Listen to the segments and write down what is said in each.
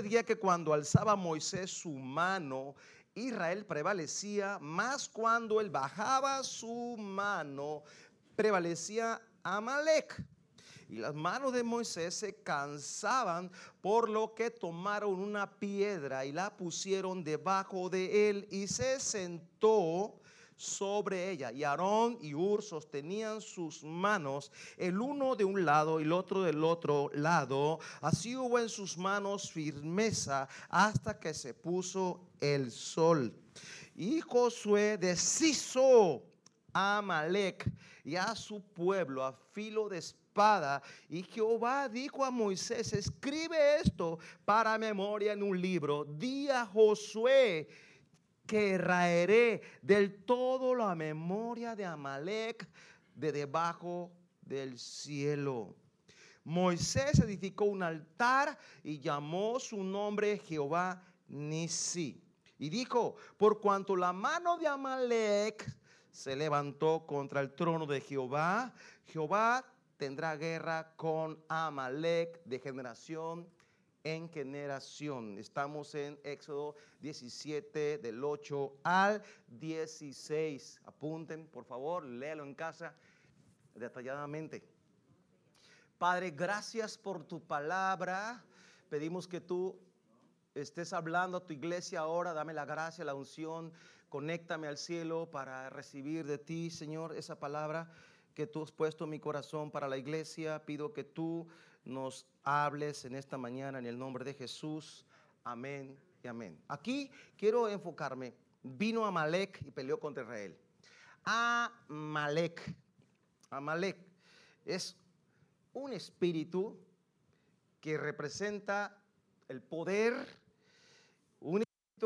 sucedía que cuando alzaba Moisés su mano, Israel prevalecía, más cuando él bajaba su mano, prevalecía Amalek. Y las manos de Moisés se cansaban, por lo que tomaron una piedra y la pusieron debajo de él y se sentó sobre ella. Y Aarón y Ur sostenían sus manos, el uno de un lado y el otro del otro lado. Así hubo en sus manos firmeza hasta que se puso el sol. Y Josué deshizo a Amalek y a su pueblo a filo de espada. Y Jehová dijo a Moisés, escribe esto para memoria en un libro. Di a Josué que raeré del todo la memoria de Amalek de debajo del cielo. Moisés edificó un altar y llamó su nombre Jehová Nisi. Y dijo, por cuanto la mano de Amalek se levantó contra el trono de Jehová, Jehová tendrá guerra con Amalek de generación en generación. Estamos en Éxodo 17 del 8 al 16. Apunten, por favor, léalo en casa detalladamente. Padre, gracias por tu palabra. Pedimos que tú estés hablando a tu iglesia ahora. Dame la gracia, la unción. Conéctame al cielo para recibir de ti, Señor, esa palabra que tú has puesto en mi corazón para la iglesia. Pido que tú nos hables en esta mañana en el nombre de Jesús. Amén y amén. Aquí quiero enfocarme. Vino Amalek y peleó contra Israel. Amalek. Amalek es un espíritu que representa el poder,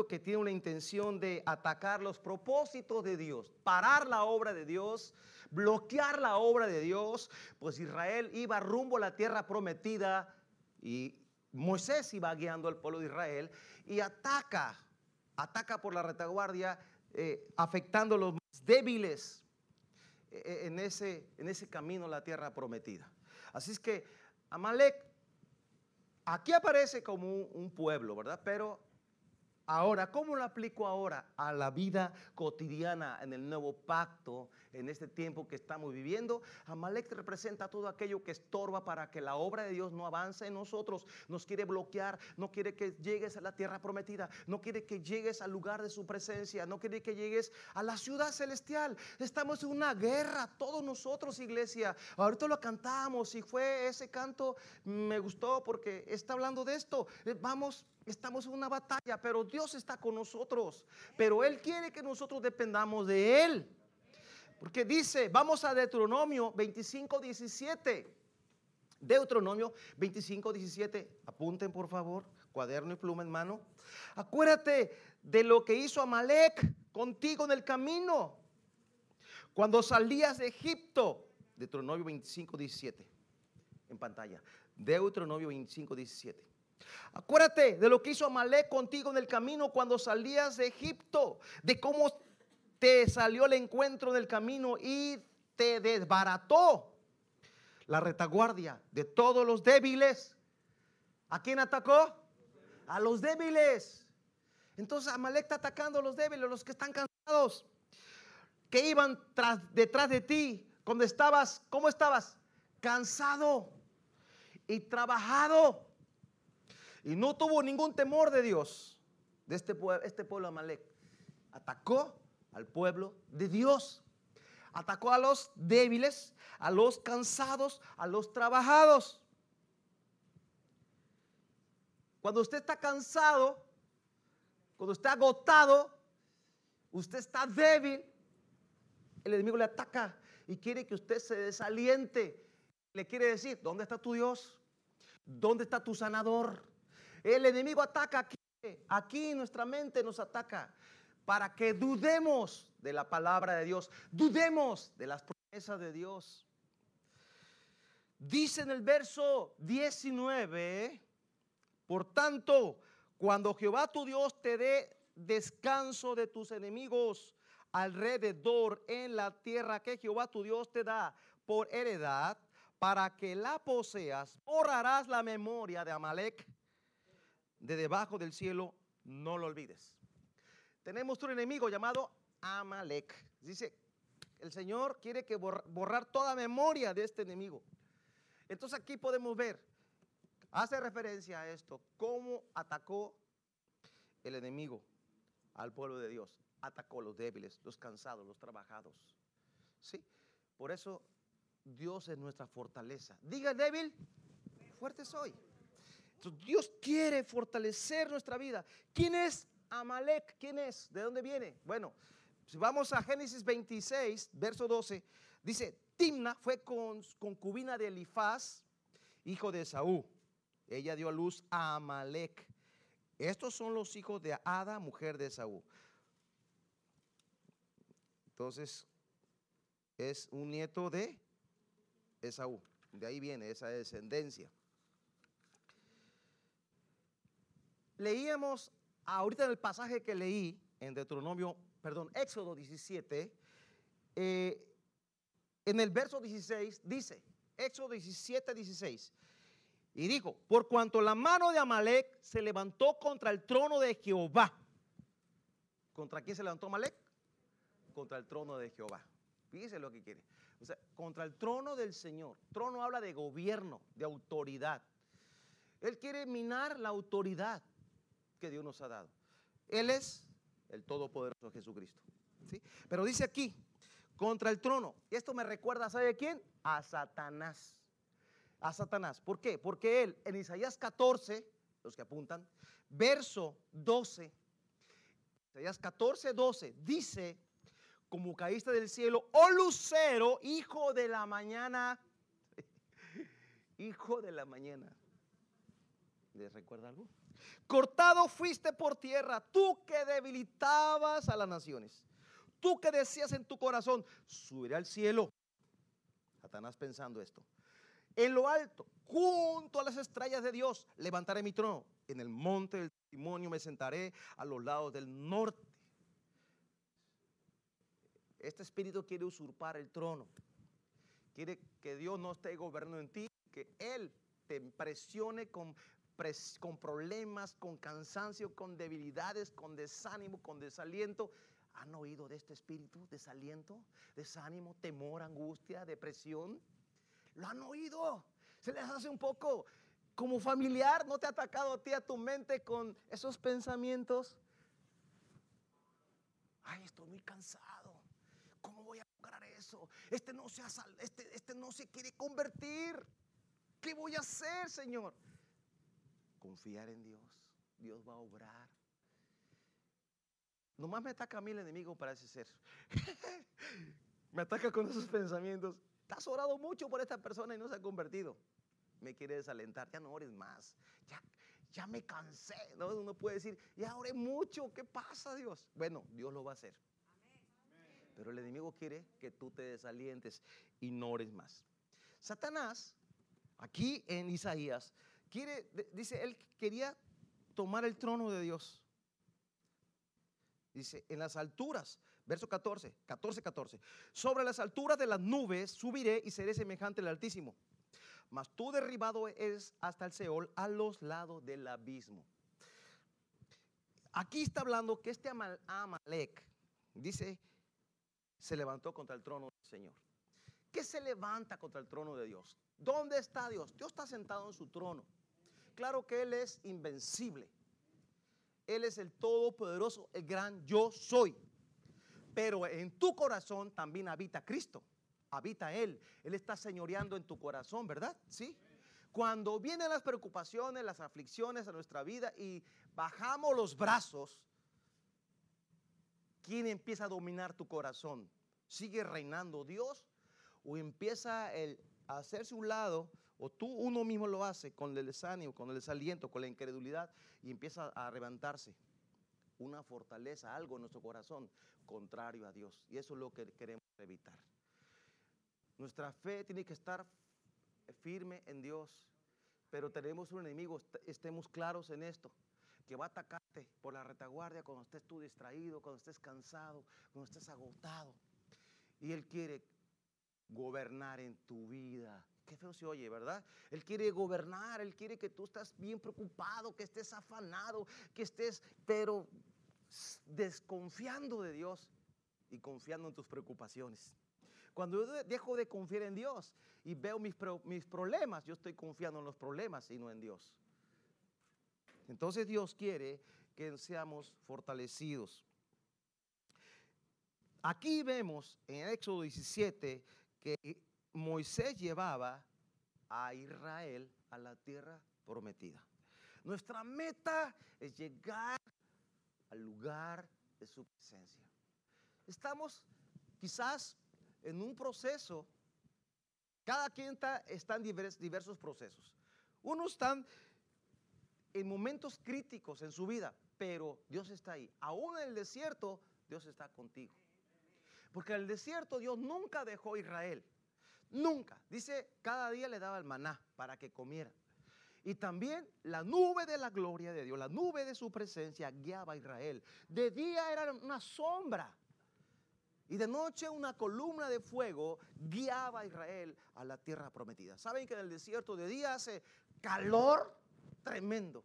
que tiene una intención de atacar los propósitos de Dios, parar la obra de Dios, bloquear la obra de Dios, pues Israel iba rumbo a la tierra prometida y Moisés iba guiando al pueblo de Israel y ataca, ataca por la retaguardia, eh, afectando a los más débiles eh, eh, en ese, en ese camino a la tierra prometida. Así es que Amalek aquí aparece como un, un pueblo, ¿verdad? Pero Ahora, ¿cómo lo aplico ahora a la vida cotidiana en el nuevo pacto, en este tiempo que estamos viviendo? Amalek representa todo aquello que estorba para que la obra de Dios no avance en nosotros. Nos quiere bloquear, no quiere que llegues a la tierra prometida, no quiere que llegues al lugar de su presencia, no quiere que llegues a la ciudad celestial. Estamos en una guerra, todos nosotros, iglesia. Ahorita lo cantamos y fue ese canto, me gustó porque está hablando de esto. Vamos Estamos en una batalla, pero Dios está con nosotros. Pero Él quiere que nosotros dependamos de Él. Porque dice, vamos a Deuteronomio 25, 17. Deuteronomio 25, 17. Apunten por favor, cuaderno y pluma en mano. Acuérdate de lo que hizo Amalek contigo en el camino. Cuando salías de Egipto. Deuteronomio 25, 17. En pantalla. Deuteronomio 25, 17. Acuérdate de lo que hizo Amalek contigo en el camino cuando salías de Egipto, de cómo te salió el encuentro en el camino y te desbarató la retaguardia de todos los débiles. ¿A quién atacó? A los débiles. Entonces Amalek está atacando a los débiles, los que están cansados, que iban tras, detrás de ti cuando estabas, ¿cómo estabas? Cansado y trabajado. Y no tuvo ningún temor de Dios, de este, este pueblo Amalek. Atacó al pueblo de Dios. Atacó a los débiles, a los cansados, a los trabajados. Cuando usted está cansado, cuando está agotado, usted está débil, el enemigo le ataca y quiere que usted se desaliente. Le quiere decir, ¿dónde está tu Dios? ¿Dónde está tu sanador? El enemigo ataca aquí, aquí nuestra mente nos ataca para que dudemos de la palabra de Dios, dudemos de las promesas de Dios. Dice en el verso 19, por tanto, cuando Jehová tu Dios te dé descanso de tus enemigos alrededor en la tierra que Jehová tu Dios te da por heredad, para que la poseas, borrarás la memoria de Amalek de debajo del cielo, no lo olvides. Tenemos un enemigo llamado Amalek. Dice, el Señor quiere que borrar toda memoria de este enemigo. Entonces aquí podemos ver, hace referencia a esto, cómo atacó el enemigo al pueblo de Dios. Atacó los débiles, los cansados, los trabajados. ¿Sí? Por eso Dios es nuestra fortaleza. Diga débil, fuerte soy. Dios quiere fortalecer nuestra vida. ¿Quién es Amalek? ¿Quién es? ¿De dónde viene? Bueno, si vamos a Génesis 26, verso 12, dice, Timna fue con, concubina de Elifaz, hijo de Saúl. Ella dio a luz a Amalek. Estos son los hijos de Ada, mujer de Saúl. Entonces, es un nieto de Esaú. De ahí viene esa descendencia. Leíamos ahorita en el pasaje que leí en Deuteronomio, perdón, Éxodo 17, eh, en el verso 16 dice, Éxodo 17, 16, y dijo, por cuanto la mano de Amalek se levantó contra el trono de Jehová. ¿Contra quién se levantó Amalek? Contra el trono de Jehová. Fíjese lo que quiere. O sea, contra el trono del Señor. Trono habla de gobierno, de autoridad. Él quiere minar la autoridad que Dios nos ha dado. Él es el Todopoderoso Jesucristo. ¿sí? Pero dice aquí, contra el trono. Y esto me recuerda, ¿sabe quién? A Satanás a Satanás. ¿Por qué? Porque él en Isaías 14, los que apuntan, verso 12, Isaías 14, 12, dice, como caíste del cielo, oh lucero, hijo de la mañana, hijo de la mañana. ¿Les recuerda algo? Cortado fuiste por tierra, tú que debilitabas a las naciones, tú que decías en tu corazón, subiré al cielo. Satanás pensando esto en lo alto, junto a las estrellas de Dios, levantaré mi trono. En el monte del testimonio me sentaré a los lados del norte. Este espíritu quiere usurpar el trono. Quiere que Dios no esté gobernando en ti, que Él te presione con, con problemas, con cansancio, con debilidades, con desánimo, con desaliento. ¿Han oído de este espíritu? Desaliento, desánimo, temor, angustia, depresión. Lo han oído. Se les hace un poco como familiar. ¿No te ha atacado a ti, a tu mente con esos pensamientos? Ay, estoy muy cansado. ¿Cómo voy a lograr eso? Este no se, este, este no se quiere convertir. ¿Qué voy a hacer, Señor? Confiar en Dios. Dios va a obrar. Nomás me ataca a mí el enemigo, parece ser. me ataca con esos pensamientos. Has orado mucho por esta persona y no se ha convertido. Me quiere desalentar, ya no ores más. Ya, ya me cansé. ¿no? Uno puede decir, ya oré mucho, ¿qué pasa Dios? Bueno, Dios lo va a hacer. Pero el enemigo quiere que tú te desalientes y no ores más. Satanás, aquí en Isaías, quiere, dice, él quería tomar el trono de Dios. Dice, en las alturas Verso 14, 14, 14. Sobre las alturas de las nubes subiré y seré semejante al Altísimo. Mas tú derribado es hasta el Seol a los lados del abismo. Aquí está hablando que este Amalek, dice, se levantó contra el trono del Señor. ¿Qué se levanta contra el trono de Dios? ¿Dónde está Dios? Dios está sentado en su trono. Claro que Él es invencible. Él es el todopoderoso, el gran yo soy. Pero en tu corazón también habita Cristo. Habita Él. Él está señoreando en tu corazón, ¿verdad? Sí. Cuando vienen las preocupaciones, las aflicciones a nuestra vida y bajamos los brazos, ¿quién empieza a dominar tu corazón? ¿Sigue reinando Dios? ¿O empieza el a hacerse un lado? ¿O tú uno mismo lo hace con el desánimo, con el desaliento, con la incredulidad y empieza a levantarse? una fortaleza, algo en nuestro corazón contrario a Dios. Y eso es lo que queremos evitar. Nuestra fe tiene que estar firme en Dios, pero tenemos un enemigo, estemos claros en esto, que va a atacarte por la retaguardia cuando estés tú distraído, cuando estés cansado, cuando estés agotado. Y Él quiere gobernar en tu vida, Qué feo se oye, ¿verdad? Él quiere gobernar, Él quiere que tú estés bien preocupado, que estés afanado, que estés, pero desconfiando de Dios y confiando en tus preocupaciones. Cuando yo dejo de confiar en Dios y veo mis, mis problemas, yo estoy confiando en los problemas y no en Dios. Entonces Dios quiere que seamos fortalecidos. Aquí vemos en Éxodo 17 que Moisés llevaba a Israel a la tierra prometida. Nuestra meta es llegar al lugar de su presencia. Estamos quizás en un proceso, cada quien está, en diversos procesos. Unos están en momentos críticos en su vida, pero Dios está ahí. Aún en el desierto, Dios está contigo. Porque en el desierto Dios nunca dejó a Israel. Nunca. Dice, cada día le daba el maná para que comiera. Y también la nube de la gloria de Dios, la nube de su presencia guiaba a Israel. De día era una sombra. Y de noche una columna de fuego guiaba a Israel a la tierra prometida. ¿Saben que en el desierto de día hace calor tremendo?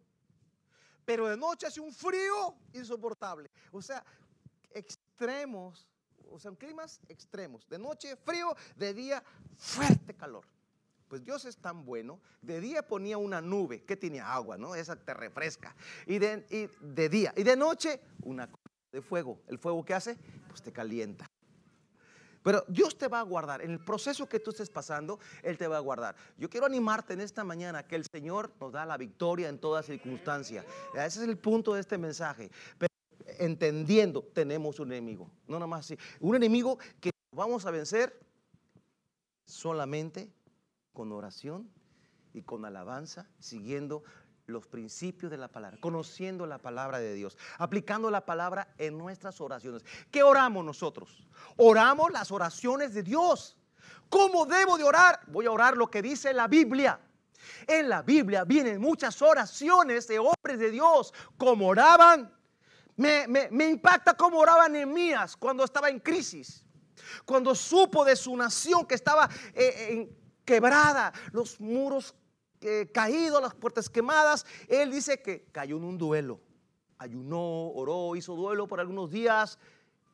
Pero de noche hace un frío insoportable. O sea, extremos o sea, climas extremos. De noche frío, de día fuerte calor. Pues Dios es tan bueno. De día ponía una nube que tenía agua, ¿no? Esa te refresca. Y de, de día. Y de noche una de fuego. ¿El fuego qué hace? Pues te calienta. Pero Dios te va a guardar. En el proceso que tú estés pasando, Él te va a guardar. Yo quiero animarte en esta mañana que el Señor nos da la victoria en toda circunstancia. Ese es el punto de este mensaje entendiendo, tenemos un enemigo. No nada más así. Un enemigo que vamos a vencer solamente con oración y con alabanza, siguiendo los principios de la palabra, conociendo la palabra de Dios, aplicando la palabra en nuestras oraciones. ¿Qué oramos nosotros? Oramos las oraciones de Dios. ¿Cómo debo de orar? Voy a orar lo que dice la Biblia. En la Biblia vienen muchas oraciones de hombres de Dios, como oraban me, impacta cómo oraba Nehemías cuando estaba en crisis. Cuando supo de su nación que estaba eh, quebrada, los muros eh, caídos, las puertas quemadas. Él dice que cayó en un duelo. Ayunó, oró, hizo duelo por algunos días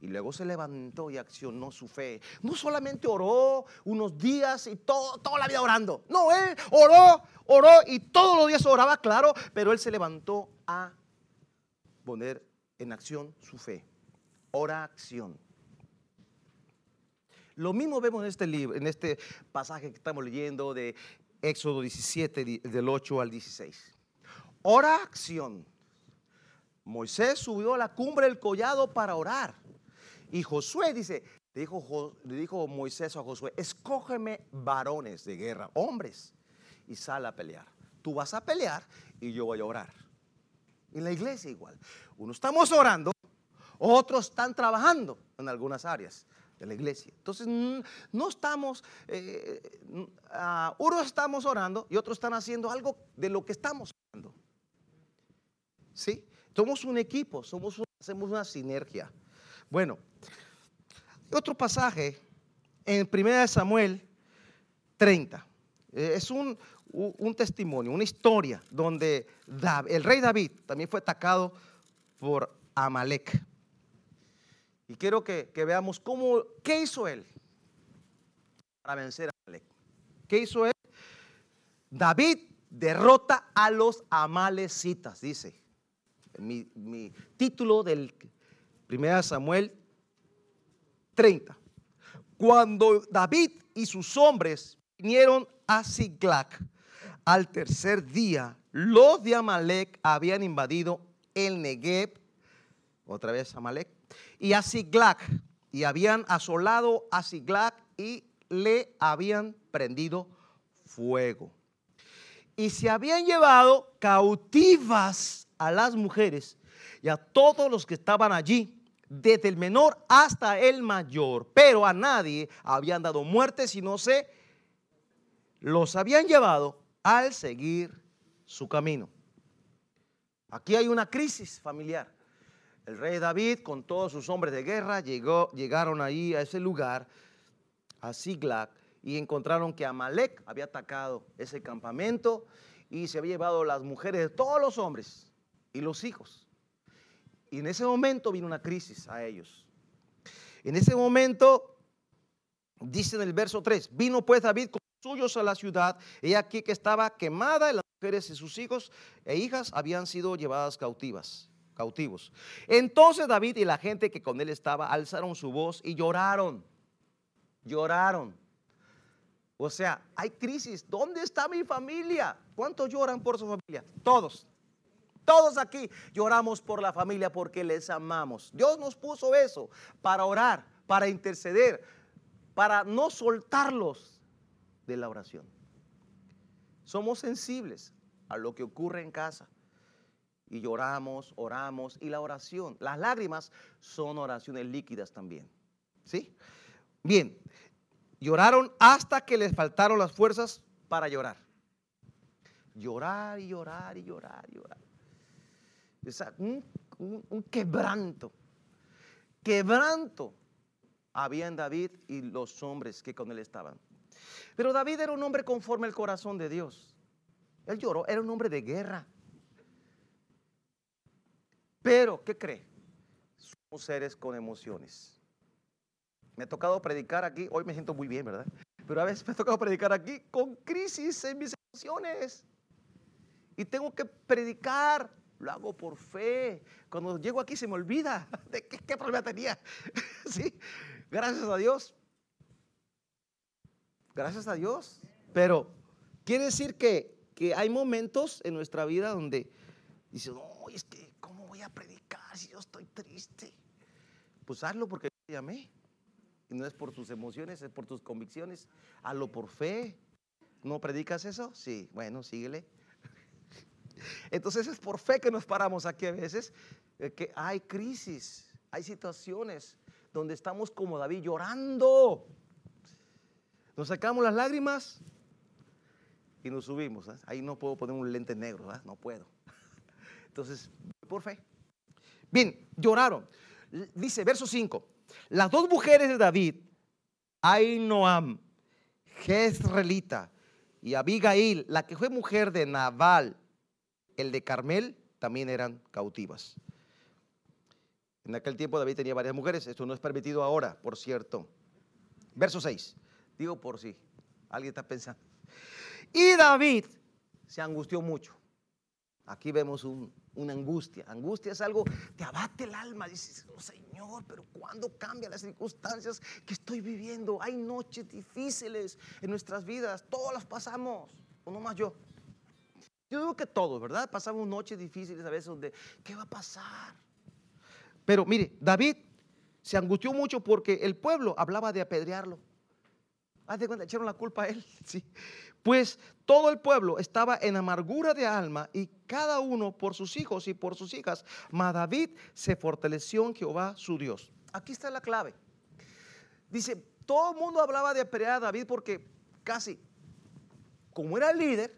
y luego se levantó y accionó su fe. No solamente oró unos días y todo, toda la vida orando. No, él oró, oró y todos los días oraba, claro, pero él se levantó a poner en acción su fe. Oración. Lo mismo vemos en este libro, en este pasaje que estamos leyendo de Éxodo 17, del 8 al 16. Oración. Moisés subió a la cumbre del collado para orar. Y Josué dice, le dijo, le dijo Moisés a Josué, escógeme varones de guerra, hombres, y sal a pelear. Tú vas a pelear y yo voy a orar. En la iglesia igual. Uno estamos orando, otros están trabajando en algunas áreas de la iglesia. Entonces, no estamos, eh, unos estamos orando y otros están haciendo algo de lo que estamos orando. ¿Sí? Somos un equipo, somos hacemos una sinergia. Bueno, otro pasaje en 1 Samuel 30. Eh, es un, un testimonio, una historia donde el rey David también fue atacado por Amalek. Y quiero que, veamos cómo, qué hizo él para vencer a Amalek. ¿Qué hizo él? David derrota a los amalecitas, dice. Mi, título del 1 Samuel 30. Cuando David y sus hombres vinieron a Siglac, al tercer día, los de Amalek habían invadido el Negev, otra vez Amalek, y a Siglac, y habían asolado a Siglac y le habían prendido fuego. Y se habían llevado cautivas a las mujeres y a todos los que estaban allí, desde el menor hasta el mayor, pero a nadie habían dado muerte, sino se los habían llevado al seguir su camino. Aquí hay una crisis familiar. El rey David con todos sus hombres de guerra llegó, llegaron ahí a ese lugar, a Siglac, y encontraron que Amalek había atacado ese campamento y se había llevado las mujeres de todos los hombres y los hijos. Y en ese momento vino una crisis a ellos. En ese momento, dice en el verso 3, vino pues David con suyos a la ciudad, y aquí que estaba quemada, y las mujeres y sus hijos e hijas habían sido llevadas cautivas, cautivos. Entonces David y la gente que con él estaba alzaron su voz y lloraron, lloraron. O sea, hay crisis. ¿Dónde está mi familia? ¿Cuántos lloran por su familia? Todos. Todos aquí lloramos por la familia porque les amamos. Dios nos puso eso para orar, para interceder, para no soltarlos de la oración. Somos sensibles a lo que ocurre en casa y lloramos, oramos y la oración, las lágrimas son oraciones líquidas también. ¿Sí? Bien, lloraron hasta que les faltaron las fuerzas para llorar. Llorar y llorar y llorar y llorar un, quebranto. Quebranto había en David y los hombres que con él estaban. Pero David era un hombre conforme al corazón de Dios. Él lloró, era un hombre de guerra. Pero, ¿qué cree? Somos seres con emociones. Me ha tocado predicar aquí, hoy me siento muy bien, ¿verdad? Pero a veces me ha tocado predicar aquí con crisis en mis emociones. Y tengo que predicar lo hago por fe. Cuando llego aquí se me olvida de qué, problema tenía. ¿Sí? Gracias a Dios. Gracias a Dios. Pero quiere decir que, hay momentos en nuestra vida donde dices, no, es que, ¿cómo voy a predicar si yo estoy triste? Pues hazlo porque te llamé. Y no es por tus emociones, es por tus convicciones. Hazlo por fe. ¿No predicas eso? Sí, bueno, síguele. Entonces es por fe que nos paramos aquí a veces, que hay crisis, hay situaciones donde estamos como David llorando. Nos sacamos las lágrimas y nos subimos. Ahí no puedo poner un lente negro, no puedo. Entonces, por fe. Bien, lloraron. Dice, verso 5, las dos mujeres de David, Ainoam, Jezreelita y Abigail, la que fue mujer de Nabal, el de Carmel, también eran cautivas. En aquel tiempo David tenía varias mujeres, esto no es permitido ahora, por cierto. Verso 6, digo por si alguien está pensando. Y David se angustió mucho. Aquí vemos una angustia. Angustia es algo, te abate el alma. Dices, oh, Señor, pero ¿cuándo cambian las circunstancias que estoy viviendo? Hay noches difíciles en nuestras vidas, todas las pasamos, o no más yo. Yo digo que todos, ¿verdad? Pasamos noches difíciles a veces donde, ¿qué va a pasar? Pero mire, David se angustió mucho porque el pueblo hablaba de apedrearlo. Haz de cuenta, echaron la culpa a él. Pues todo el pueblo estaba en amargura de alma y cada uno por sus hijos y por sus hijas. Mas David se fortaleció en Jehová su Dios. Aquí está la clave. Dice, todo el mundo hablaba de apedrear a David porque casi, como era el líder,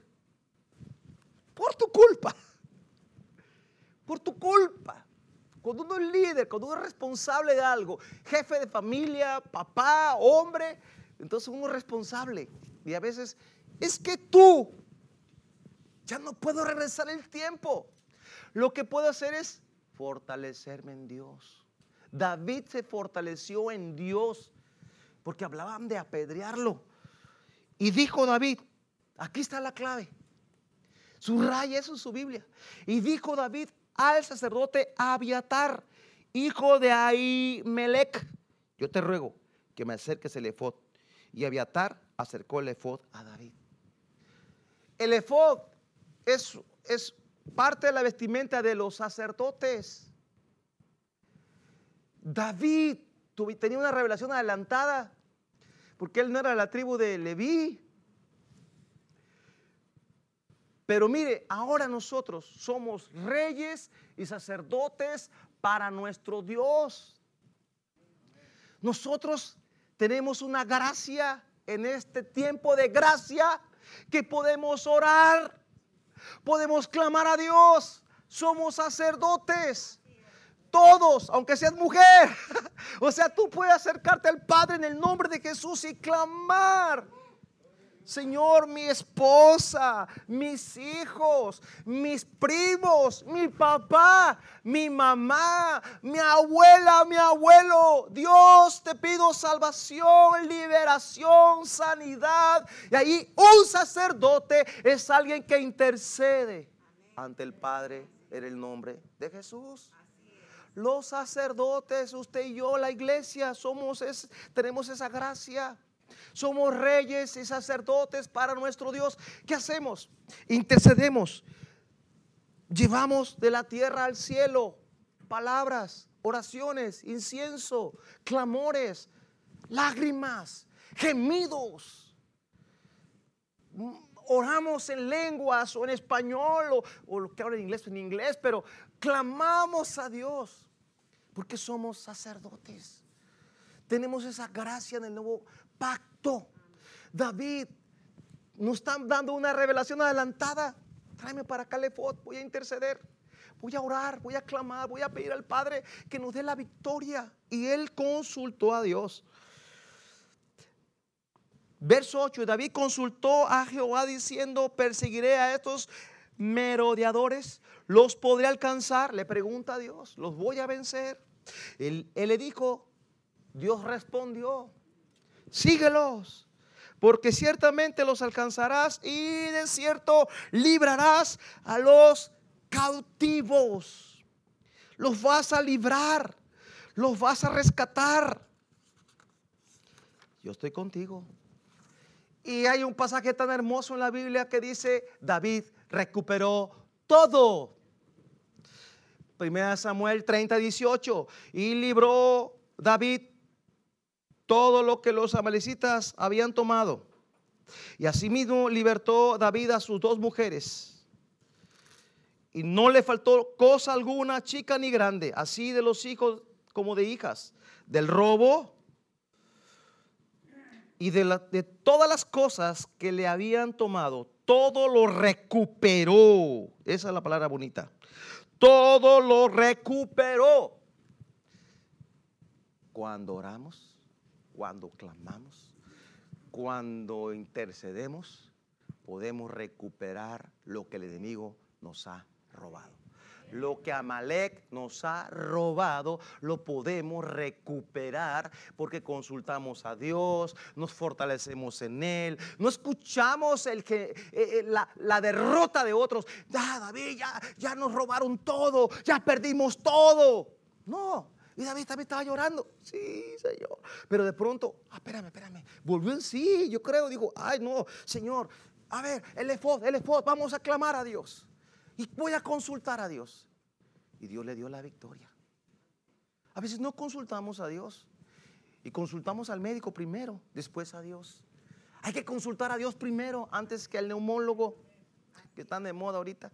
por tu culpa. Por tu culpa. Cuando uno es líder, cuando uno es responsable de algo, jefe de familia, papá, hombre, entonces uno es responsable. Y a veces es que tú ya no puedo regresar el tiempo. Lo que puedo hacer es fortalecerme en Dios. David se fortaleció en Dios porque hablaban de apedrearlo. Y dijo David, aquí está la clave. Subraya eso en su Biblia. Y dijo David al sacerdote Abiatar, hijo de Ahimelech, yo te ruego que me acerques el efod. Y Abiatar acercó el efod a David. El efod es, es parte de la vestimenta de los sacerdotes. David tenía una revelación adelantada porque él no era de la tribu de Leví. Pero mire, ahora nosotros somos reyes y sacerdotes para nuestro Dios. Nosotros tenemos una gracia en este tiempo de gracia que podemos orar, podemos clamar a Dios, somos sacerdotes. Todos, aunque seas mujer. O sea, tú puedes acercarte al Padre en el nombre de Jesús y clamar. Señor, mi esposa, mis hijos, mis primos, mi papá, mi mamá, mi abuela, mi abuelo. Dios, te pido salvación, liberación, sanidad. Y ahí un sacerdote es alguien que intercede ante el Padre en el nombre de Jesús. Los sacerdotes, usted y yo, la iglesia, somos tenemos esa gracia. Somos reyes y sacerdotes para nuestro Dios. ¿Qué hacemos? Intercedemos. Llevamos de la tierra al cielo palabras, oraciones, incienso, clamores, lágrimas, gemidos. Oramos en lenguas o en español o, o lo que habla en inglés en inglés, pero clamamos a Dios porque somos sacerdotes. Tenemos esa gracia en el nuevo pacto. David nos está dando una revelación adelantada. Tráeme para acá voy a interceder. Voy a orar, voy a clamar, voy a pedir al Padre que nos dé la victoria. Y él consultó a Dios. Verso 8, David consultó a Jehová diciendo, perseguiré a estos merodeadores, los podré alcanzar, le pregunta a Dios, los voy a vencer. Él, le dijo, Dios respondió, síguelos, porque ciertamente los alcanzarás y de cierto librarás a los cautivos. Los vas a librar, los vas a rescatar. Yo estoy contigo. Y hay un pasaje tan hermoso en la Biblia que dice, David recuperó todo. Primera Samuel 30, 18. Y libró David todo lo que los amalecitas habían tomado. Y asimismo libertó David a sus dos mujeres. Y no le faltó cosa alguna, chica ni grande, así de los hijos como de hijas, del robo y de, todas las cosas que le habían tomado. Todo lo recuperó. Esa es la palabra bonita todo lo recuperó. Cuando oramos, cuando clamamos, cuando intercedemos, podemos recuperar lo que el enemigo nos ha robado. Lo que Amalek nos ha robado lo podemos recuperar porque consultamos a Dios, nos fortalecemos en Él, no escuchamos el que, eh, eh, la, derrota de otros. Ya, David, ya, ya nos robaron todo, ya perdimos todo. No, y David también estaba llorando. Sí, Señor. Pero de pronto, ah, espérame, espérame. Volvió en sí, yo creo. Digo, ay, no, Señor. A ver, el efod, el efod, vamos a clamar a Dios y voy a consultar a Dios. Y Dios le dio la victoria. A veces no consultamos a Dios y consultamos al médico primero, después a Dios. Hay que consultar a Dios primero antes que al neumólogo, que están de moda ahorita.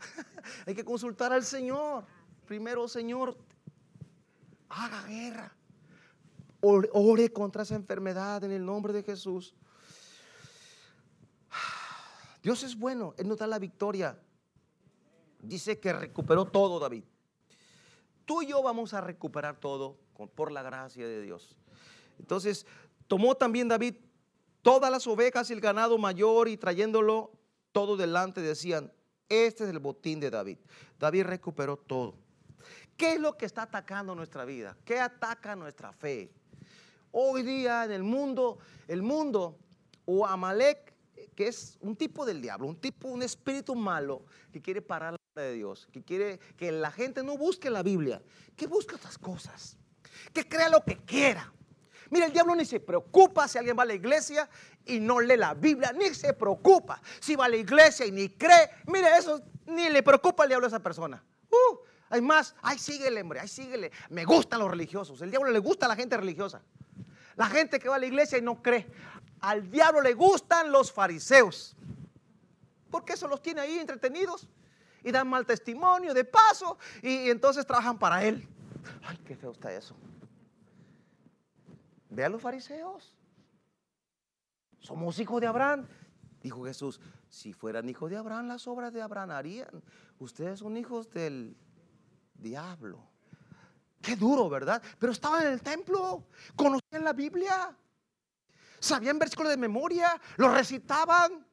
Hay que consultar al Señor. Primero, Señor, haga guerra. Ore contra esa enfermedad en el nombre de Jesús. Dios es bueno, Él nos da la victoria dice que recuperó todo David. Tú y yo vamos a recuperar todo por la gracia de Dios. Entonces, tomó también David todas las ovejas y el ganado mayor y trayéndolo todo delante decían, este es el botín de David. David recuperó todo. ¿Qué es lo que está atacando nuestra vida? ¿Qué ataca nuestra fe? Hoy día en el mundo, el mundo o Amalek, que es un tipo del diablo, un tipo, un espíritu malo que quiere parar de Dios, que quiere que la gente no busque la Biblia, que busque otras cosas, que crea lo que quiera. Mira, el diablo ni se preocupa si alguien va a la iglesia y no lee la Biblia, ni se preocupa si va a la iglesia y ni cree. Mire, eso ni le preocupa al diablo a esa persona. Uh, hay más, ay, síguele, hombre, ay, síguele. Me gustan los religiosos. El diablo le gusta a la gente religiosa. La gente que va a la iglesia y no cree. Al diablo le gustan los fariseos. Porque eso los tiene ahí entretenidos y dan mal testimonio de paso y, entonces trabajan para él. Ay, qué feo está eso. Ve a los fariseos. Somos hijos de Abraham. Dijo Jesús, si fueran hijos de Abraham, las obras de Abraham harían. Ustedes son hijos del diablo. Qué duro, ¿verdad? Pero estaban en el templo, conocían la Biblia. sabían versículos de memoria, los recitaban,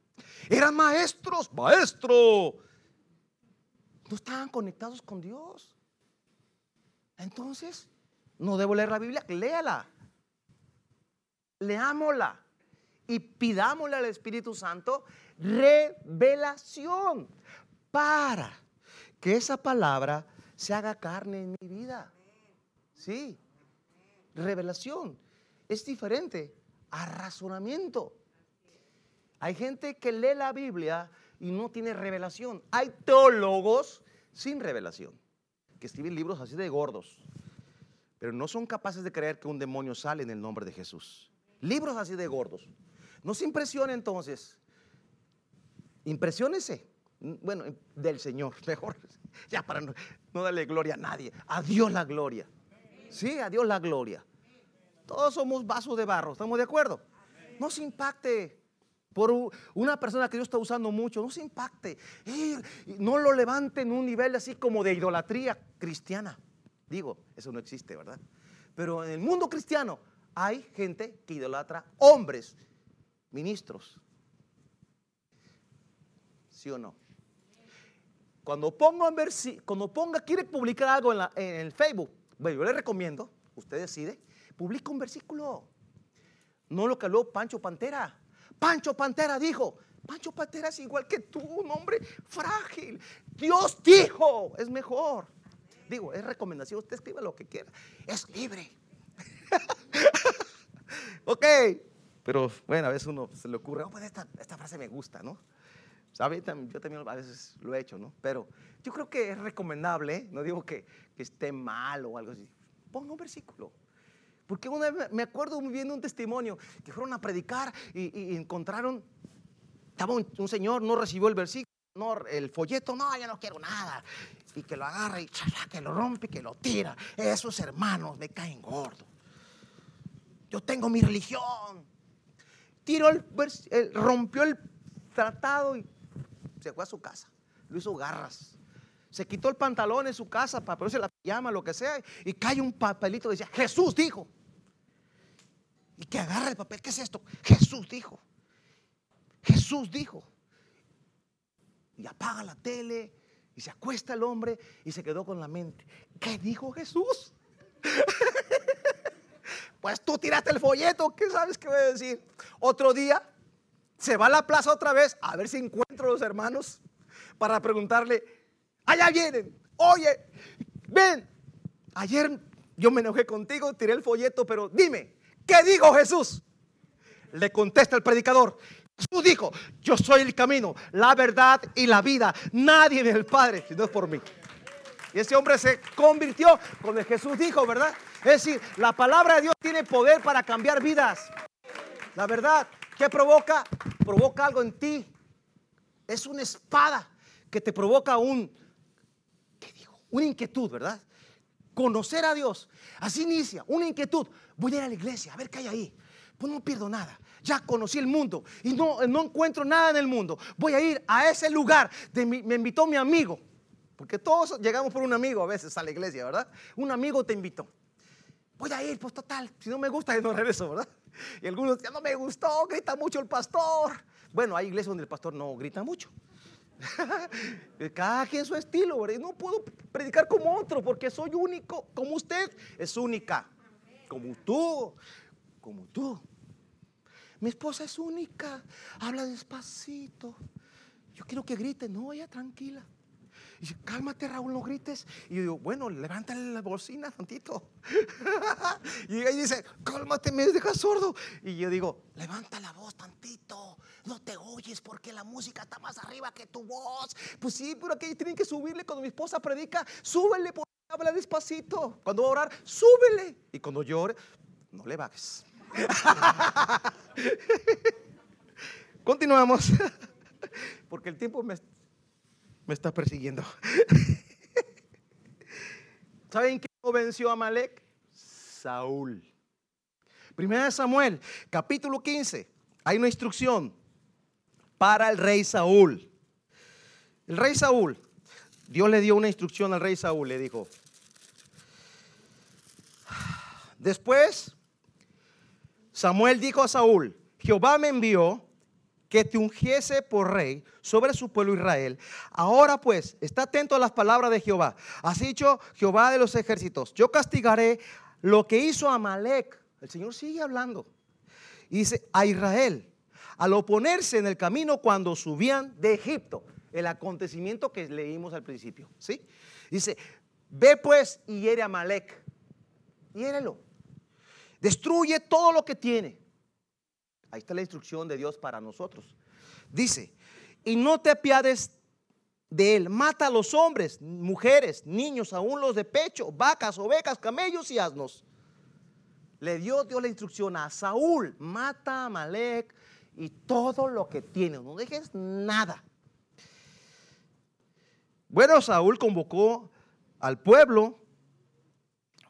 eran maestros, maestro. No estaban conectados con Dios. Entonces, no debo leer la Biblia, léala. Leámosla y pidámosle al Espíritu Santo revelación para que esa palabra se haga carne en mi vida. Sí, revelación es diferente a razonamiento. Hay gente que lee la Biblia y no tiene revelación. Hay teólogos sin revelación que escriben libros así de gordos, pero no son capaces de creer que un demonio sale en el nombre de Jesús. Libros así de gordos. No se impresione entonces. Impresiónese. Bueno, del Señor, mejor. Ya para no, darle gloria a nadie. A Dios la gloria. Sí, a Dios la gloria. Todos somos vasos de barro, ¿estamos de acuerdo? No se impacte por una persona que Dios está usando mucho, no se impacte. no lo levante en un nivel así como de idolatría cristiana. Digo, eso no existe, ¿verdad? Pero en el mundo cristiano hay gente que idolatra hombres, ministros. ¿Sí o no? Cuando ponga, ponga quiere publicar algo en, en el Facebook, bueno, yo le recomiendo, usted decide, publica un versículo. No lo que habló Pancho Pantera. Pancho Pantera dijo, Pancho Pantera es igual que tú, un hombre frágil. Dios dijo, es mejor. Digo, es recomendación, usted escriba lo que quiera. Es libre. ok, pero bueno, a veces uno se le ocurre, oh, pues esta, frase me gusta, ¿no? ¿Sabe? Yo también a veces lo he hecho, ¿no? Pero yo creo que es recomendable, no digo que, esté mal o algo así. Ponga un versículo. Porque una vez me acuerdo de un testimonio que fueron a predicar y, encontraron, estaba un, señor, no recibió el versículo, no, el folleto, no, ya no quiero nada. Y que lo agarra y que lo rompe, que lo tira. Esos hermanos me caen gordo. Yo tengo mi religión. Tiró el, rompió el tratado y se fue a su casa. Lo hizo garras. Se quitó el pantalón en su casa para ponerse la llama, lo que sea, y cae un papelito que decía, Jesús dijo y que agarra el papel. ¿Qué es esto? Jesús dijo. Jesús dijo. Y apaga la tele y se acuesta el hombre y se quedó con la mente. ¿Qué dijo Jesús? pues tú tiraste el folleto, ¿qué sabes qué voy a decir? Otro día se va a la plaza otra vez a ver si encuentro a los hermanos para preguntarle, allá vienen, oye, ven, ayer yo me enojé contigo, tiré el folleto, pero dime, ¿Qué dijo Jesús? Le contesta el predicador. Jesús dijo, yo soy el camino, la verdad y la vida. Nadie es el Padre si no es por mí. Y ese hombre se convirtió cuando Jesús dijo, ¿verdad? Es decir, la palabra de Dios tiene poder para cambiar vidas. La verdad, ¿qué provoca? Provoca algo en ti. Es una espada que te provoca un, ¿qué dijo? Una inquietud, ¿verdad? Conocer a Dios. Así inicia, una inquietud voy a ir a la iglesia, a ver qué hay ahí. Pues no pierdo nada. Ya conocí el mundo y no, no encuentro nada en el mundo. Voy a ir a ese lugar. De me invitó mi amigo. Porque todos llegamos por un amigo a veces a la iglesia, ¿verdad? Un amigo te invitó. Voy a ir, pues total. Si no me gusta, no regreso, ¿verdad? Y algunos ya no me gustó, grita mucho el pastor. Bueno, hay iglesias donde el pastor no grita mucho. Cada quien su estilo. No puedo predicar como otro porque soy único, como usted es única como tú, como tú. Mi esposa es única, habla despacito. Yo quiero que grite, no, ella tranquila. Y dice, cálmate Raúl, no grites. Y yo digo, bueno, levántale la bocina tantito. y ella dice, cálmate, me dejas sordo. Y yo digo, levanta la voz tantito. No te oyes porque la música está más arriba que tu voz. Pues sí, pero aquí tienen que subirle cuando mi esposa predica. Súbele por Habla despacito. Cuando va a orar, súbele. Y cuando llore, no le bajes. Continuamos. Porque el tiempo me, me está persiguiendo. ¿Saben quién venció a Malek? Saúl. Primera de Samuel, capítulo 15. Hay una instrucción para el rey Saúl. El rey Saúl, Dios le dio una instrucción al rey Saúl, le dijo, Después, Samuel dijo a Saúl, Jehová me envió que te ungiese por rey sobre su pueblo Israel. Ahora pues, está atento a las palabras de Jehová. Así dicho Jehová de los ejércitos, yo castigaré lo que hizo Amalek. El Señor sigue hablando. Dice, a Israel, al oponerse en el camino cuando subían de Egipto. El acontecimiento que leímos al principio. ¿sí? Dice, ve pues y hiere a Amalek. Hiérelo. Destruye todo lo que tiene. Ahí está la instrucción de Dios para nosotros. Dice, y no te apiades de él. Mata a los hombres, mujeres, niños, aún los de pecho, vacas, ovejas, camellos y asnos. Le dio Dios la instrucción a Saúl, mata a Malek y todo lo que tiene, no dejes nada. Bueno, Saúl convocó al pueblo,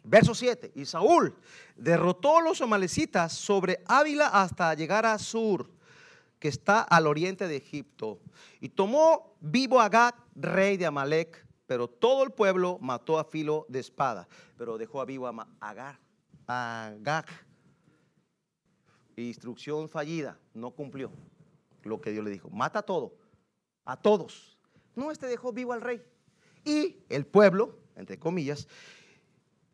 verso 7, y Saúl derrotó a los amalecitas sobre Ávila hasta llegar a Sur, que está al oriente de Egipto. Y tomó vivo a Agag, rey de Amalek, pero todo el pueblo mató a filo de espada, pero dejó a vivo a Agag. Agag. Instrucción fallida, no cumplió lo que Dios le dijo. Mata a todo, a todos. No, este dejó vivo al rey. Y el pueblo, entre comillas,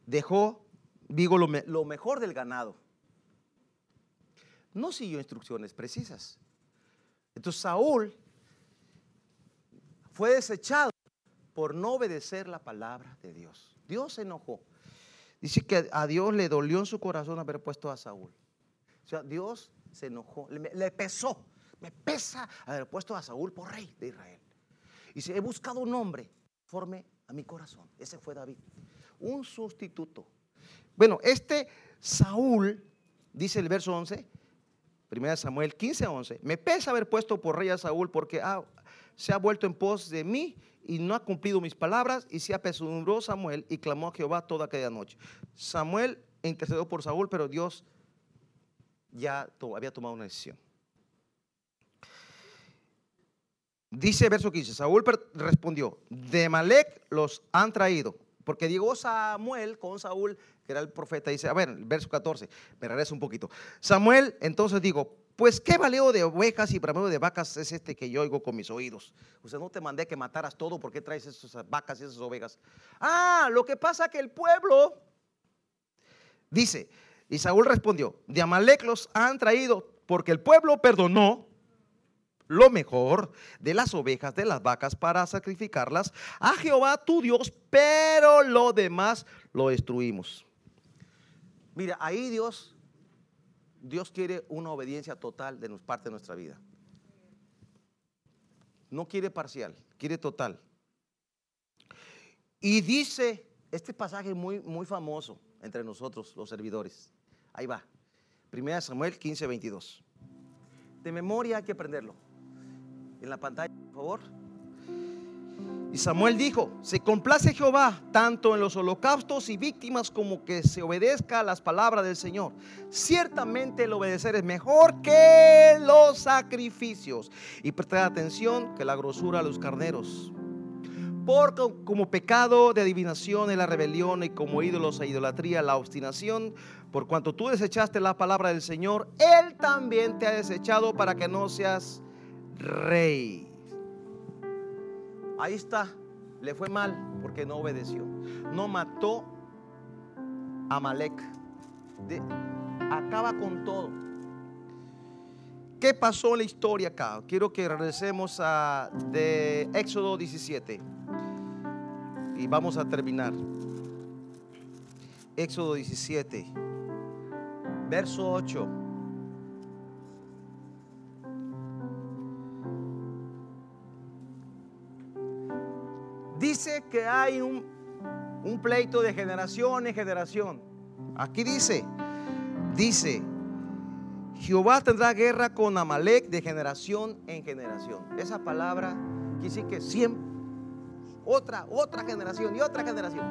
dejó digo lo, mejor del ganado. No siguió instrucciones precisas. Entonces Saúl fue desechado por no obedecer la palabra de Dios. Dios se enojó. Dice que a Dios le dolió en su corazón haber puesto a Saúl. O sea, Dios se enojó, le, pesó, me pesa haber puesto a Saúl por rey de Israel. Y si he buscado un hombre conforme a mi corazón. Ese fue David. Un sustituto bueno, este Saúl, dice el verso 11, 1 Samuel 15, 11, me pesa haber puesto por rey a Saúl porque se ha vuelto en pos de mí y no ha cumplido mis palabras y se apesadumbró Samuel y clamó a Jehová toda aquella noche. Samuel intercedió por Saúl, pero Dios ya había tomado una decisión. Dice verso 15, Saúl respondió, de Malek los han traído, porque llegó Samuel con Saúl que era el profeta, dice, a ver, verso 14, me regreso un poquito. Samuel, entonces digo, pues qué valeo de ovejas y brameo de vacas es este que yo oigo con mis oídos. Sea, no te mandé que mataras todo, ¿por qué traes esas vacas y esas ovejas? Ah, lo que pasa que el pueblo, dice, y Saúl respondió, de Amalek los han traído porque el pueblo perdonó lo mejor de las ovejas, de las vacas, para sacrificarlas a Jehová tu Dios, pero lo demás lo destruimos. Mira, ahí Dios, Dios quiere una obediencia total de parte de nuestra vida. No quiere parcial, quiere total. Y dice este pasaje muy, muy famoso entre nosotros, los servidores. Ahí va. Primera Samuel 15, 22. De memoria hay que aprenderlo. En la pantalla, por favor. Y Samuel dijo, se complace Jehová tanto en los holocaustos y víctimas como que se obedezca a las palabras del Señor. Ciertamente el obedecer es mejor que los sacrificios. Y prestar atención que la grosura a los carneros. Porque como pecado de adivinación es la rebelión y como ídolos e idolatría la obstinación, por cuanto tú desechaste la palabra del Señor, Él también te ha desechado para que no seas rey. Ahí está, le fue mal porque no obedeció. No mató a Malek. acaba con todo. ¿Qué pasó en la historia acá? Quiero que regresemos a de Éxodo 17. Y vamos a terminar. Éxodo 17, verso 8. Dice que hay un, pleito de generación en generación. Aquí dice, dice, Jehová tendrá guerra con Amalek de generación en generación. Esa palabra quiere decir que siempre, otra, otra generación y otra generación.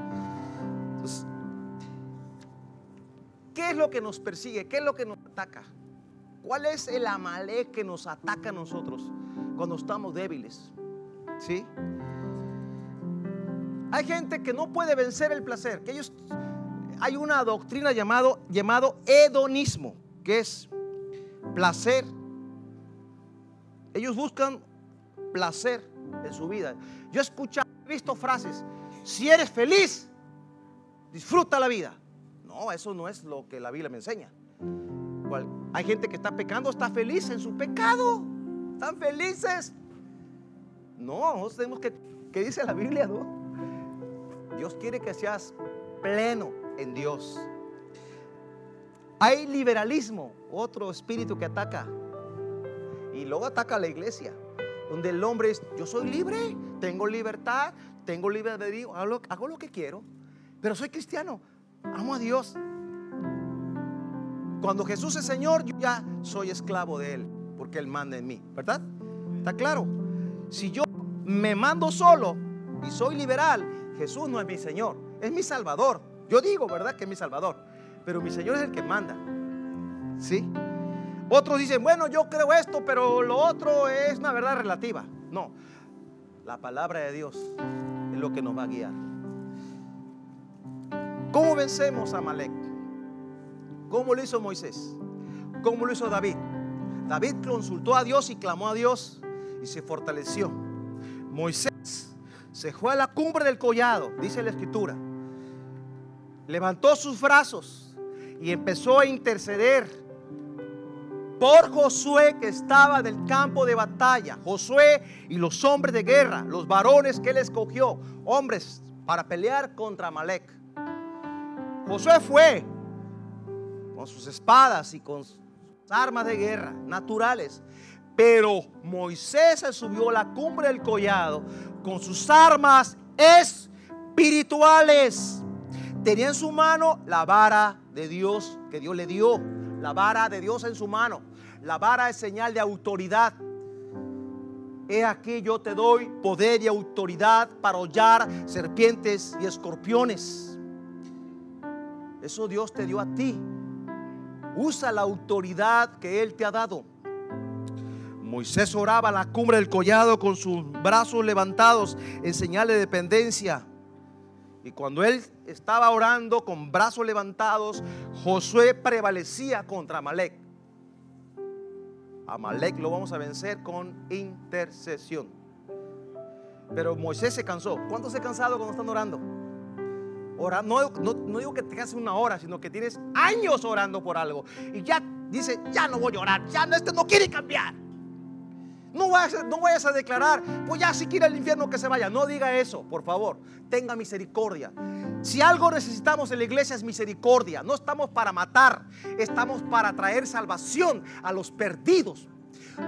¿qué es lo que nos persigue? ¿Qué es lo que nos ataca? ¿Cuál es el Amalek que nos ataca a nosotros cuando estamos débiles? ¿Sí? Hay gente que no puede vencer el placer, que ellos hay una doctrina llamado, llamado hedonismo, que es placer. Ellos buscan placer en su vida. Yo he escuchado, he visto frases, si eres feliz, disfruta la vida. No, eso no es lo que la Biblia me enseña. Hay gente que está pecando, está feliz en su pecado. Están felices. No, tenemos que, ¿qué dice la Biblia? Dios quiere que seas pleno en Dios. Hay liberalismo, otro espíritu que ataca. Y luego ataca a la iglesia, donde el hombre es, yo soy libre, tengo libertad, tengo libertad, hago, hago lo que quiero, pero soy cristiano, amo a Dios. Cuando Jesús es Señor, yo ya soy esclavo de Él, porque Él manda en mí, ¿verdad? ¿Está claro? Si yo me mando solo y soy liberal, Jesús no es mi Señor, es mi Salvador. Yo digo, ¿verdad? Que es mi Salvador pero mi Señor es el que manda. ¿Sí? Otros dicen, bueno, yo creo esto, pero lo otro es una verdad relativa. No, la palabra de Dios es lo que nos va a guiar. ¿Cómo vencemos a Malek? ¿Cómo lo hizo Moisés? ¿Cómo lo hizo David? David consultó a Dios y clamó a Dios y se fortaleció. Moisés se fue a la cumbre del collado, dice la escritura. Levantó sus brazos y empezó a interceder por Josué que estaba en el campo de batalla. Josué y los hombres de guerra, los varones que él escogió, hombres para pelear contra Malek. Josué fue con sus espadas y con sus armas de guerra naturales. Pero Moisés se subió a la cumbre del collado con sus armas espirituales. Tenía en su mano la vara de Dios que Dios le dio. La vara de Dios en su mano. La vara es señal de autoridad. He aquí yo te doy poder y autoridad para hollar serpientes y escorpiones. Eso Dios te dio a ti. Usa la autoridad que Él te ha dado. Moisés oraba a la cumbre del collado con sus brazos levantados en señal de dependencia. Y cuando él estaba orando con brazos levantados, Josué prevalecía contra Amalek. Amalek lo vamos a vencer con intercesión. Pero Moisés se cansó. ¿Cuántos se cansado cuando están orando? no, no, digo que te hace una hora, sino que tienes años orando por algo. Y ya dice, ya no voy a orar, ya este no quiere cambiar. No vayas, a declarar, pues ya si quiere el infierno que se vaya. No diga eso, por favor. Tenga misericordia. Si algo necesitamos en la iglesia es misericordia. No estamos para matar, estamos para traer salvación a los perdidos.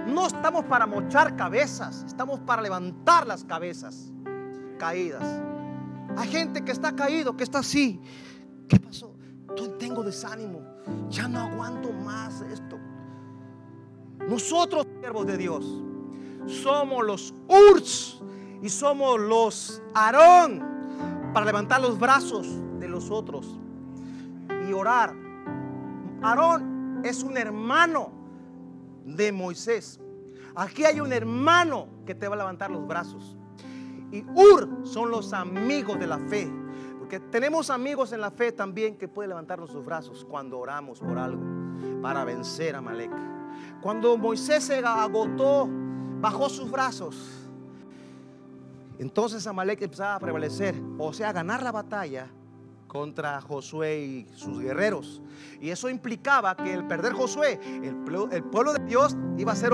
No estamos para mochar cabezas, estamos para levantar las cabezas caídas. Hay gente que está caído, que está así. ¿Qué pasó? tengo desánimo. Ya no aguanto más esto. Nosotros, siervos de Dios, somos los Urs y somos los Aarón para levantar los brazos de los otros y orar. Aarón es un hermano de Moisés. Aquí hay un hermano que te va a levantar los brazos. Y Ur son los amigos de la fe. Porque tenemos amigos en la fe también que pueden levantar sus brazos cuando oramos por algo para vencer a Malek. Cuando Moisés se agotó bajó sus brazos. Entonces Amalek empezaba a prevalecer, o sea, a ganar la batalla contra Josué y sus guerreros. Y eso implicaba que el perder Josué, el, pueblo de Dios iba a ser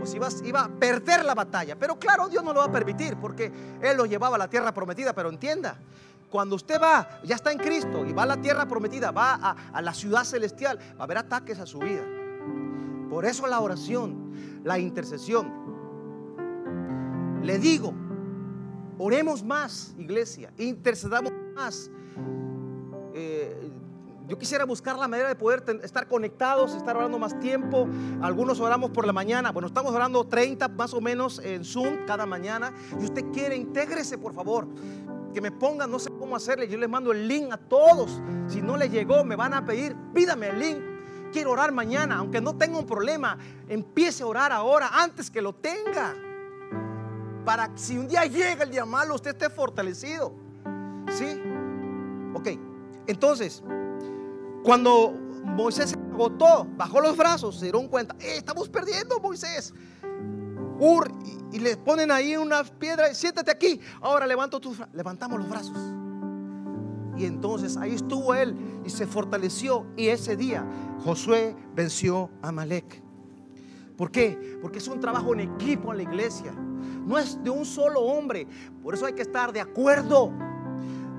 pues iba, iba, a perder la batalla. Pero claro, Dios no lo va a permitir porque Él lo llevaba a la tierra prometida. Pero entienda, cuando usted va, ya está en Cristo y va a la tierra prometida, va a, a la ciudad celestial, va a haber ataques a su vida. Por eso la oración, la intercesión, le digo, oremos más, iglesia, intercedamos más. Eh, yo quisiera buscar la manera de poder estar conectados, estar orando más tiempo. Algunos oramos por la mañana. Bueno, estamos orando 30 más o menos en Zoom cada mañana. Y usted quiere, intégrese, por favor. Que me pongan, no sé cómo hacerle. Yo les mando el link a todos. Si no le llegó, me van a pedir, pídame el link. Quiero orar mañana, aunque no tenga un problema. Empiece a orar ahora, antes que lo tenga para que si un día llega el día malo, usted esté fortalecido. ¿Sí? Ok. Entonces, cuando Moisés se agotó, bajó los brazos, se dieron cuenta, eh, estamos perdiendo Moisés. Ur, y, le ponen ahí una piedra, siéntate aquí, ahora levanto tus, levantamos los brazos. Y entonces ahí estuvo él y se fortaleció. Y ese día Josué venció a Malek. ¿Por qué? Porque es un trabajo en equipo en la iglesia. No es de un solo hombre. Por eso hay que estar de acuerdo.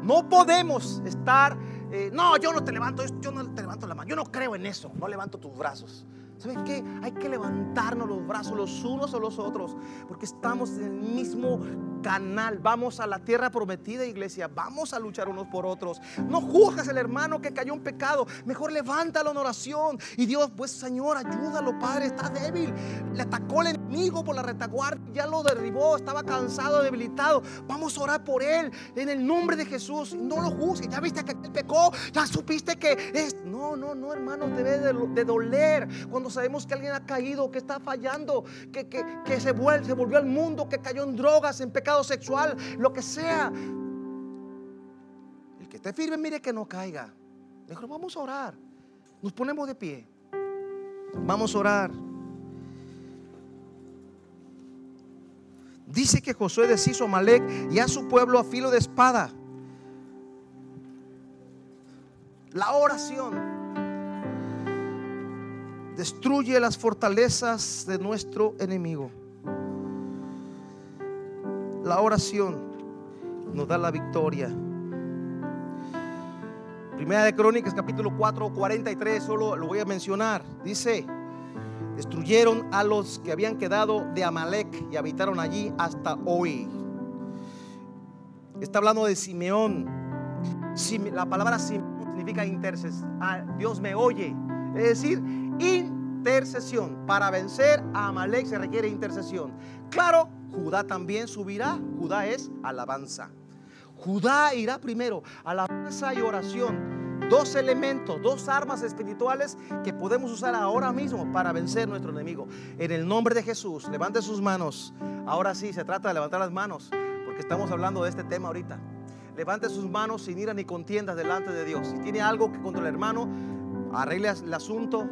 No podemos estar, eh, no, yo no te levanto, yo no te levanto la mano. Yo no creo en eso. No levanto tus brazos. ¿Sabes qué? Hay que levantarnos los brazos los unos a los otros, porque estamos en el mismo Vamos a la tierra prometida, iglesia. Vamos a luchar unos por otros. No juzgas al hermano que cayó en pecado. Mejor levántalo en oración. Y Dios, pues Señor, ayúdalo, Padre. Está débil. Le atacó el enemigo por la retaguardia. Ya lo derribó. Estaba cansado, debilitado. Vamos a orar por él en el nombre de Jesús. No lo juzgues. Ya viste que él pecó. Ya supiste que es. No, no, no, hermano. Debe de, de doler cuando sabemos que alguien ha caído, que está fallando, que, que, se, vuelve, se volvió al mundo, que cayó en drogas, en pecado sexual, lo que sea. El que esté firme, mire que no caiga. Dijo, vamos a orar. Nos ponemos de pie. Vamos a orar. Dice que Josué deshizo a Malek y a su pueblo a filo de espada. La oración destruye las fortalezas de nuestro enemigo. La oración nos da la victoria. Primera de Crónicas, capítulo 4, 43, solo lo voy a mencionar. Dice, destruyeron a los que habían quedado de Amalek y habitaron allí hasta hoy. Está hablando de Simeón. La palabra Simeón significa intercesión. Ah, Dios me oye. Es decir, intercesión. Para vencer a Amalek se requiere intercesión. Claro, Judá también subirá. Judá es alabanza. Judá irá primero, alabanza y oración. Dos elementos, dos armas espirituales que podemos usar ahora mismo para vencer nuestro enemigo. En el nombre de Jesús, levante sus manos. Ahora sí, se trata de levantar las manos, porque estamos hablando de este tema ahorita. Levante sus manos sin ira ni contiendas delante de Dios. Si tiene algo que contra el hermano, arregle el asunto,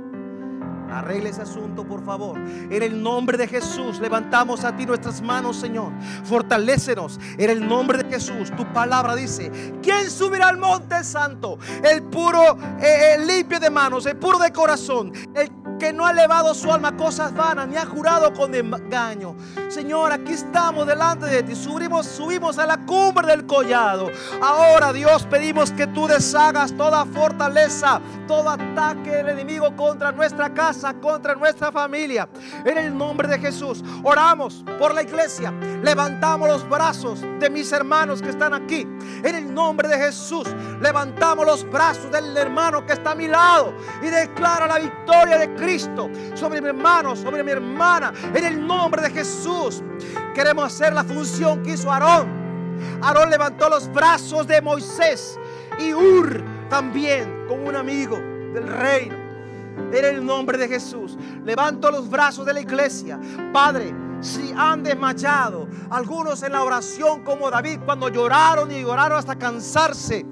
Arregle ese asunto, por favor. En el nombre de Jesús, levantamos a ti nuestras manos, Señor. Fortalécenos. En el nombre de Jesús, tu palabra dice: ¿Quién subirá al monte santo? El puro, eh, el limpio de manos, el puro de corazón, el que no ha elevado su alma a cosas vanas, ni ha jurado con engaño. Señor, aquí estamos delante de ti. Subimos, subimos a la cumbre del collado. Ahora, Dios, pedimos que tú deshagas toda fortaleza, todo ataque del enemigo contra nuestra casa, contra nuestra familia. En el nombre de Jesús, oramos por la iglesia. Levantamos los brazos de mis hermanos que están aquí. En el nombre de Jesús, levantamos los brazos del hermano que está a mi lado y declara la victoria de Cristo Cristo, sobre mi hermano, sobre mi hermana, en el nombre de Jesús. Queremos hacer la función que hizo Aarón. Aarón levantó los brazos de Moisés y Ur también como un amigo del reino. En el nombre de Jesús, levanto los brazos de la iglesia. Padre, si han desmayado, algunos en la oración como David, cuando lloraron y lloraron hasta cansarse,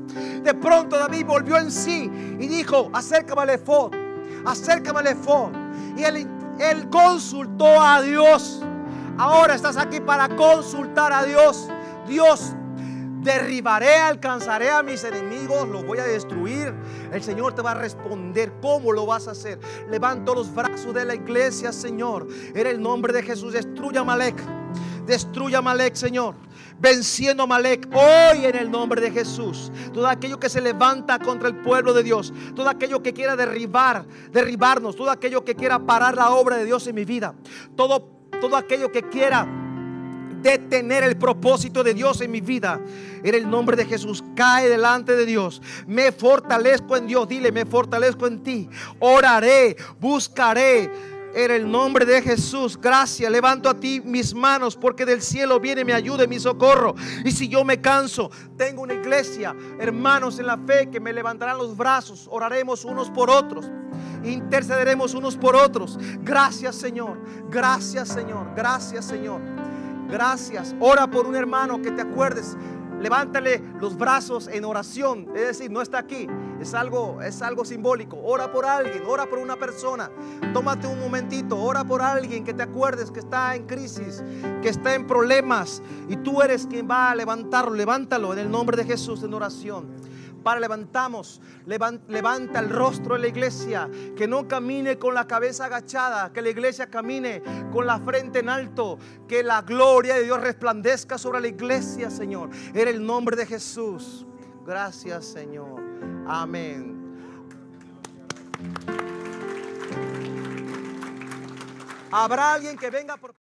de pronto David volvió en sí y dijo, acércame al efod acércame al Y él, consultó a Dios. Ahora estás aquí para consultar a Dios. Dios, derribaré, alcanzaré a mis enemigos, los voy a destruir. El Señor te va a responder cómo lo vas a hacer. Levanto los brazos de la iglesia, Señor. En el nombre de Jesús, destruya Malek. Destruya Malek, Señor venciendo a Malek hoy en el nombre de Jesús. Todo aquello que se levanta contra el pueblo de Dios, todo aquello que quiera derribar, derribarnos, todo aquello que quiera parar la obra de Dios en mi vida, todo, todo aquello que quiera detener el propósito de Dios en mi vida. En el nombre de Jesús, cae delante de Dios. Me fortalezco en Dios. Dile, me fortalezco en ti. Oraré, buscaré en el nombre de Jesús, gracias. Levanto a ti mis manos porque del cielo viene mi ayuda y mi socorro. Y si yo me canso, tengo una iglesia, hermanos en la fe que me levantarán los brazos. Oraremos unos por otros. Intercederemos unos por otros. Gracias Señor. Gracias Señor. Gracias Señor. Gracias. Ora por un hermano que te acuerdes levántale los brazos en oración. Es decir, no está aquí. Es algo, es algo simbólico. Ora por alguien, ora por una persona. Tómate un momentito, ora por alguien que te acuerdes que está en crisis, que está en problemas. Y tú eres quien va a levantarlo. Levántalo en el nombre de Jesús en oración. Para levantamos, levanta el rostro de la iglesia, que no camine con la cabeza agachada, que la iglesia camine con la frente en alto, que la gloria de Dios resplandezca sobre la iglesia, Señor, en el nombre de Jesús. Gracias, Señor. Amén. Habrá alguien que venga por...